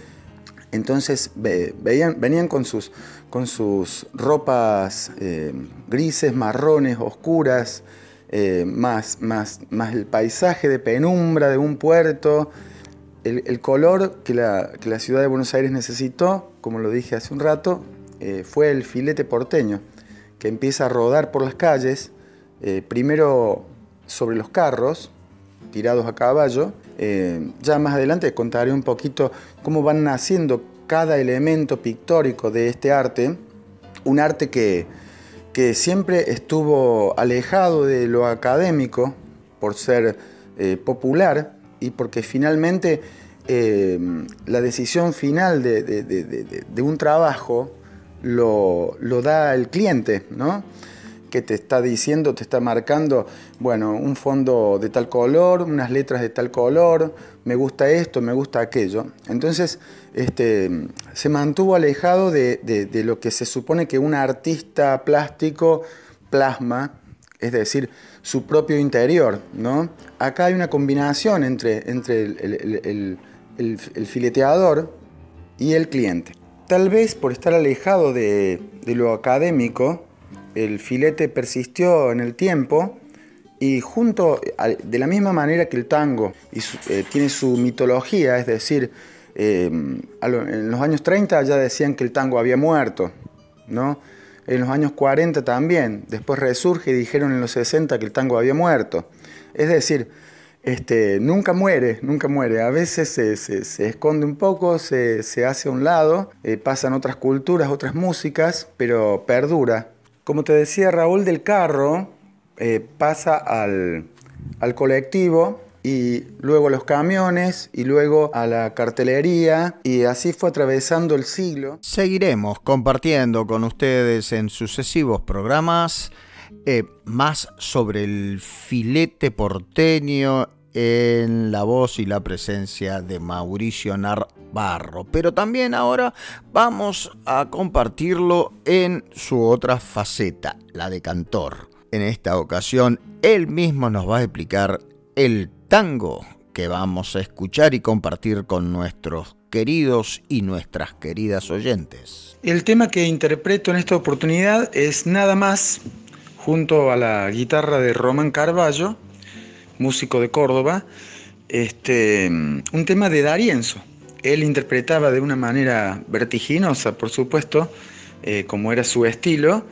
Entonces veían, venían con sus, con sus ropas eh, grises, marrones, oscuras, eh, más, más, más el paisaje de penumbra de un puerto, el, color que la, ciudad de Buenos Aires necesitó, como lo dije hace un rato, eh, fue el filete porteño, que empieza a rodar por las calles, primero sobre los carros, tirados a caballo. Ya más adelante contaré un poquito cómo van naciendo cada elemento pictórico de este arte, un arte que, que siempre estuvo alejado de lo académico por ser eh, popular y porque finalmente eh, la decisión final de, un trabajo lo, lo, da el cliente, ¿no? Que te está diciendo, te está marcando, bueno, un fondo de tal color, unas letras de tal color, me gusta esto, me gusta aquello. Entonces, este, se mantuvo alejado de, lo que se supone que un artista plástico plasma, es decir, su propio interior. ¿no? Acá hay una combinación entre, entre el, fileteador y el cliente. Tal vez por estar alejado de, lo académico, el filete persistió en el tiempo y junto, de la misma manera que el tango eh, tiene su mitología, es decir, Em, en los años 30 ya decían que el tango había muerto, ¿no? En los años 40 también, después resurge y dijeron en los 60 que el tango había muerto. Es decir, este, nunca muere, nunca muere. A veces se, esconde un poco, se, hace a un lado, eh, pasan otras culturas, otras músicas, pero perdura. Como te decía Raúl del Carro, eh, pasa al, colectivo y luego a los camiones y luego a la cartelería y así fue atravesando el siglo. Seguiremos compartiendo con ustedes en sucesivos programas eh, más sobre el filete porteño en la voz y la presencia de Mauricio Narvarro. Pero también ahora vamos a compartirlo en su otra faceta, la de cantor. En esta ocasión, él mismo nos va a explicar el tango que vamos a escuchar y compartir con nuestros queridos y nuestras queridas oyentes. El tema que interpreto en esta oportunidad es nada más, junto a la guitarra de Román Carballo, músico de Córdoba, este, un tema de Darienzo. Él interpretaba de una manera vertiginosa, por supuesto, eh, como era su estilo,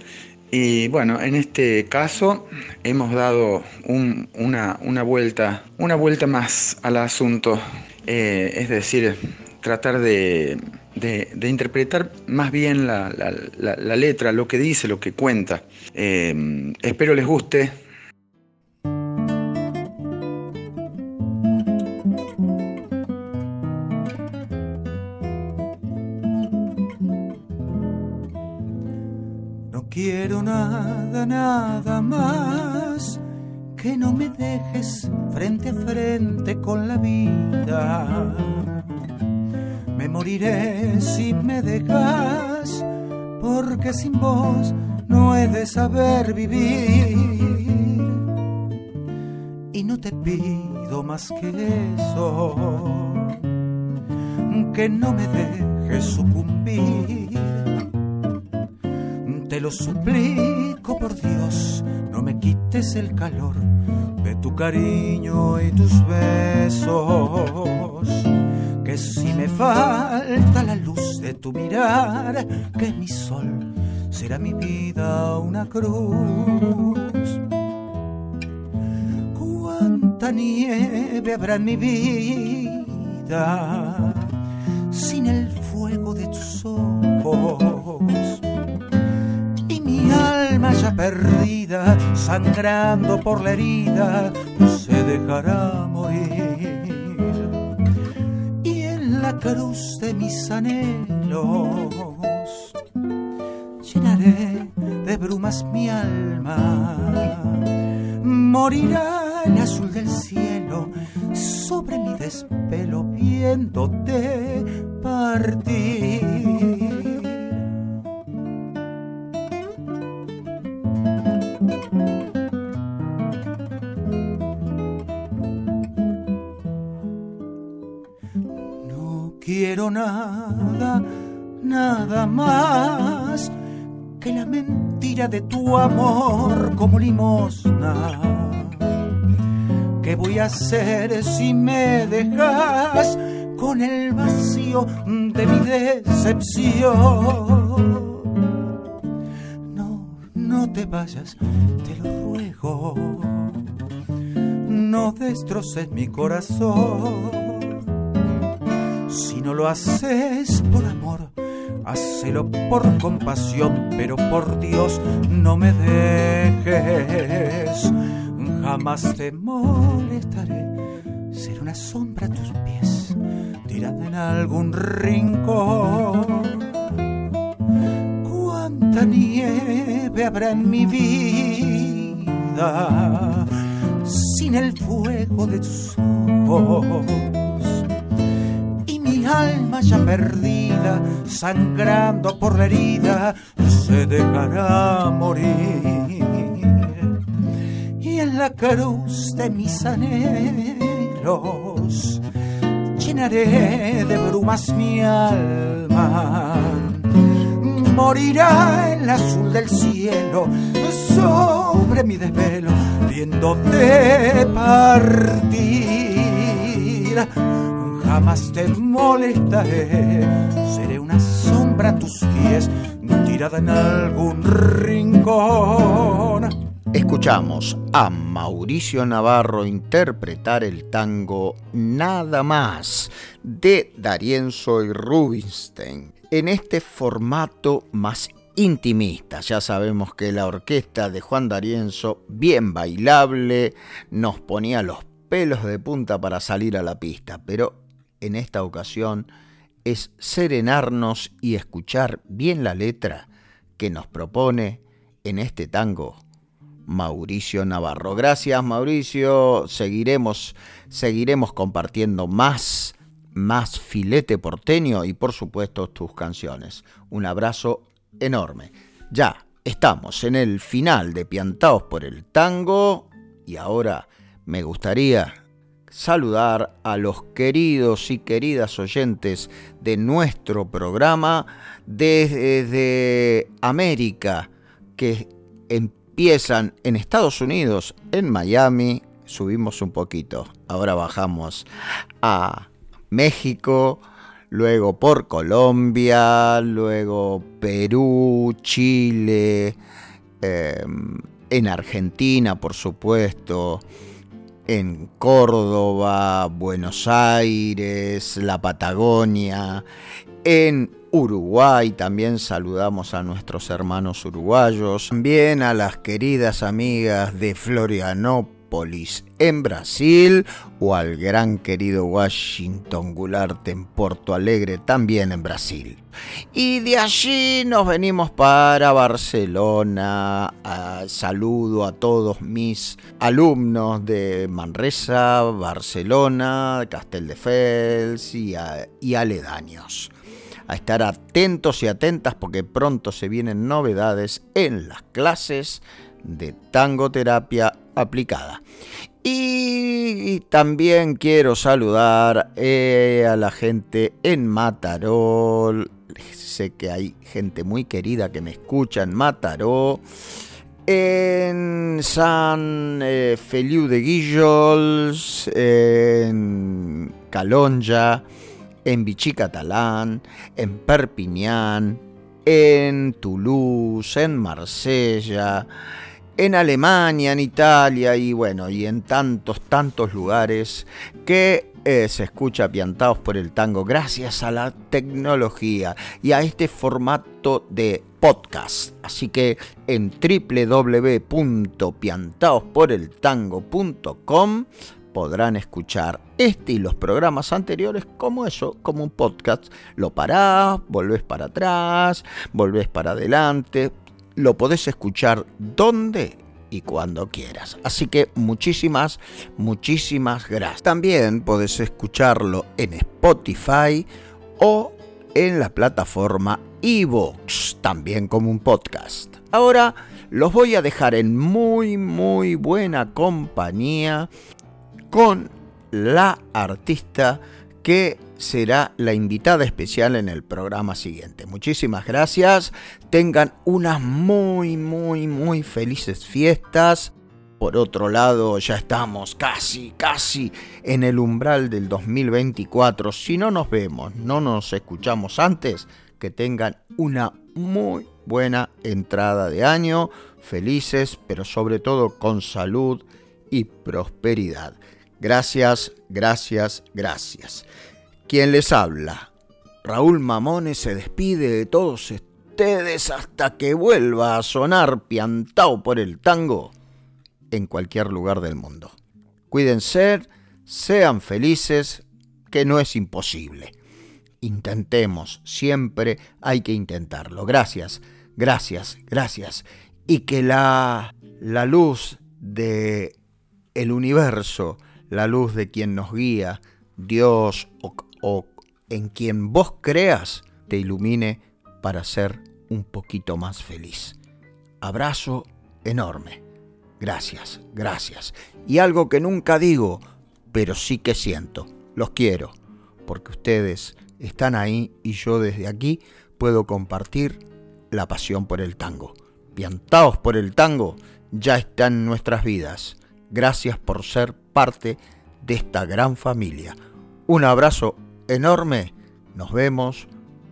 y bueno, en este caso hemos dado una, vuelta, una vuelta más al asunto, eh, es decir, tratar de, interpretar más bien la, letra, lo que dice, lo que cuenta. Eh, espero les guste, nada, más que no me dejes frente a frente con la vida. Me moriré si me dejas, porque sin vos no he de saber vivir. Y no te pido más que eso, que no me dejes sucumbir te lo suplico por Dios, no me quites el calor de tu cariño y tus besos. Que si me falta la luz de tu mirar, que mi sol será mi vida una cruz. Cuánta nieve habrá en mi vida sin el perdida, sangrando por la herida, se dejará morir. Y en la cruz de mis anhelos, llenaré de brumas mi alma. Morirá el azul del cielo sobre mi despelo viéndote partir quiero nada, nada más que la mentira de tu amor como limosna. ¿Qué voy a hacer si me dejas con el vacío de mi decepción? No, no te vayas, te lo ruego. No destroces mi corazón. Si no lo haces por amor, hacelo por compasión, pero por Dios no me dejes. Jamás te molestaré, ser una sombra a tus pies, tirada en algún rincón. Cuánta nieve habrá en mi vida sin el fuego de tus ojos alma ya perdida, sangrando por la herida, se dejará morir. Y en la cruz de mis anhelos llenaré de brumas mi alma. Morirá en el azul del cielo sobre mi desvelo, viéndote partir jamás te molestaré. Seré una sombra a tus pies, tirada en algún rincón. Escuchamos a Mauricio Navarro interpretar el tango Nada más de Darienzo y Rubinstein en este formato más intimista. Ya sabemos que la orquesta de Juan Darienzo, bien bailable, nos ponía los pelos de punta para salir a la pista, pero en esta ocasión es serenarnos y escuchar bien la letra que nos propone en este tango Mauricio Navarro. Gracias Mauricio, seguiremos, seguiremos compartiendo más, más filete porteño y por supuesto tus canciones. Un abrazo enorme. Ya estamos en el final de Piantaos por el Tango y ahora me gustaría saludar a los queridos y queridas oyentes de nuestro programa desde América, que empiezan en Estados Unidos, en Miami, subimos un poquito, ahora bajamos a México, luego por Colombia, luego Perú, Chile, em, en Argentina, por supuesto, en Córdoba, Buenos Aires, la Patagonia, en Uruguay también saludamos a nuestros hermanos uruguayos, también a las queridas amigas de Florianópolis en Brasil o al gran querido Washington Goulart en Porto Alegre también en Brasil. Y de allí nos venimos para Barcelona. saludo a todos mis alumnos de Manresa, Barcelona, Castelldefels y, y aledaños a estar atentos y atentas porque pronto se vienen novedades en las clases de tangoterapia aplicada. Y también quiero saludar eh, a la gente en Mataró. Sé que hay gente muy querida que me escucha en Mataró. En San eh, Feliu de Guillols, en Calonja, en Vichy Catalán, en Perpiñán, en Toulouse, en Marsella, en Alemania, en Italia y bueno, y en tantos, tantos lugares que eh, se escucha piantados por el tango gracias a la tecnología y a este formato de podcast. Así que en www.piantaosporeltango.com podrán escuchar este y los programas anteriores como eso, como un podcast. Lo parás, volvés para atrás, volvés para adelante, lo podés escuchar donde y cuando quieras. Así que muchísimas, muchísimas gracias. También podés escucharlo en Spotify o en la plataforma Evox, también como un podcast. Ahora los voy a dejar en muy, muy buena compañía con la artista que será la invitada especial en el programa siguiente. Muchísimas gracias. Tengan unas muy, muy, muy felices fiestas. Por otro lado, ya estamos casi, casi en el umbral del 2024. Si no nos vemos, no nos escuchamos antes, que tengan una muy buena entrada de año, felices, pero sobre todo con salud y prosperidad. Gracias, gracias, gracias. Quien les habla, Raúl Mamones se despide de todos ustedes hasta que vuelva a sonar piantao por el tango en cualquier lugar del mundo. Cuídense, sean felices, que no es imposible. Intentemos, siempre hay que intentarlo. Gracias, gracias, gracias. Y que la, la luz de el universo, la luz de quien nos guía, Dios o, o en quien vos creas, te ilumine para ser un poquito más feliz. Abrazo enorme. Gracias, gracias. Y algo que nunca digo, pero sí que siento. Los quiero, porque ustedes están ahí y yo desde aquí puedo compartir la pasión por el tango. Piantaos por el tango ya está en nuestras vidas. Gracias por ser parte de esta gran familia. Un abrazo enorme. Nos vemos,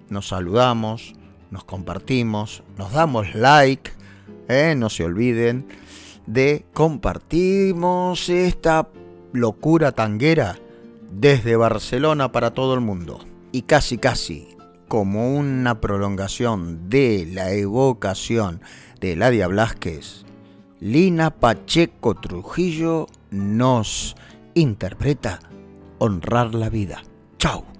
nos saludamos, nos compartimos, nos damos like. ¿eh? No se olviden de compartimos esta locura tanguera desde Barcelona para todo el mundo. Y casi casi como una prolongación de la evocación de Ladia Blasquez, Lina Pacheco Trujillo nos interpreta Honrar la vida. Chao.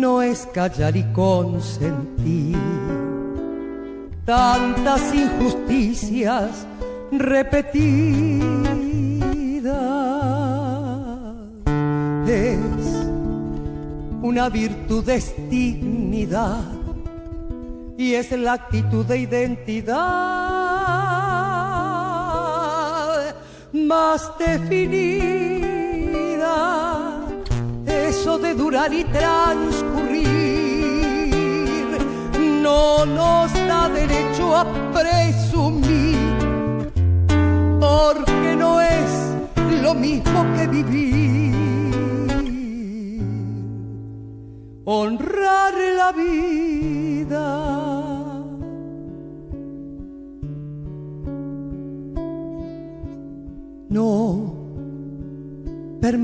no es callar y consentir. Tantas injusticias repetidas es una virtud de dignidad y es la actitud de identidad más definida de durar y transcurrir no nos da derecho a presumir, porque no es lo mismo que vivir. Honrar la vida.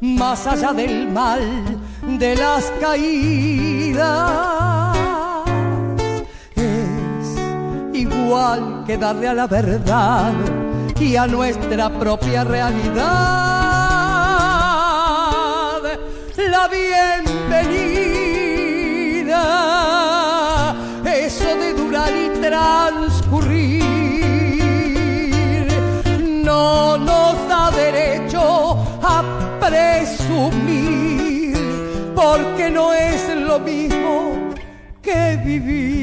más allá del mal de las caídas. Es igual que darle a la verdad y a nuestra propia realidad la bienvenida. Eso de durar y transcurrir lo mismo que vivir.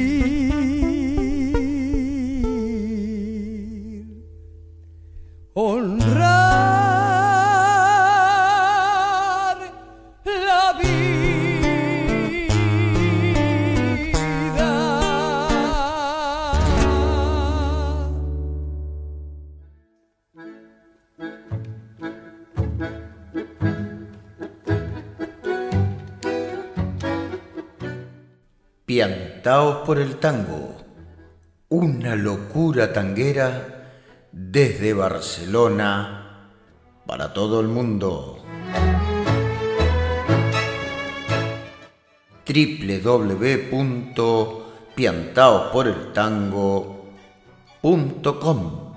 Piantaos por el tango. Una locura tanguera desde Barcelona para todo el mundo. www.piantaosporeltango.com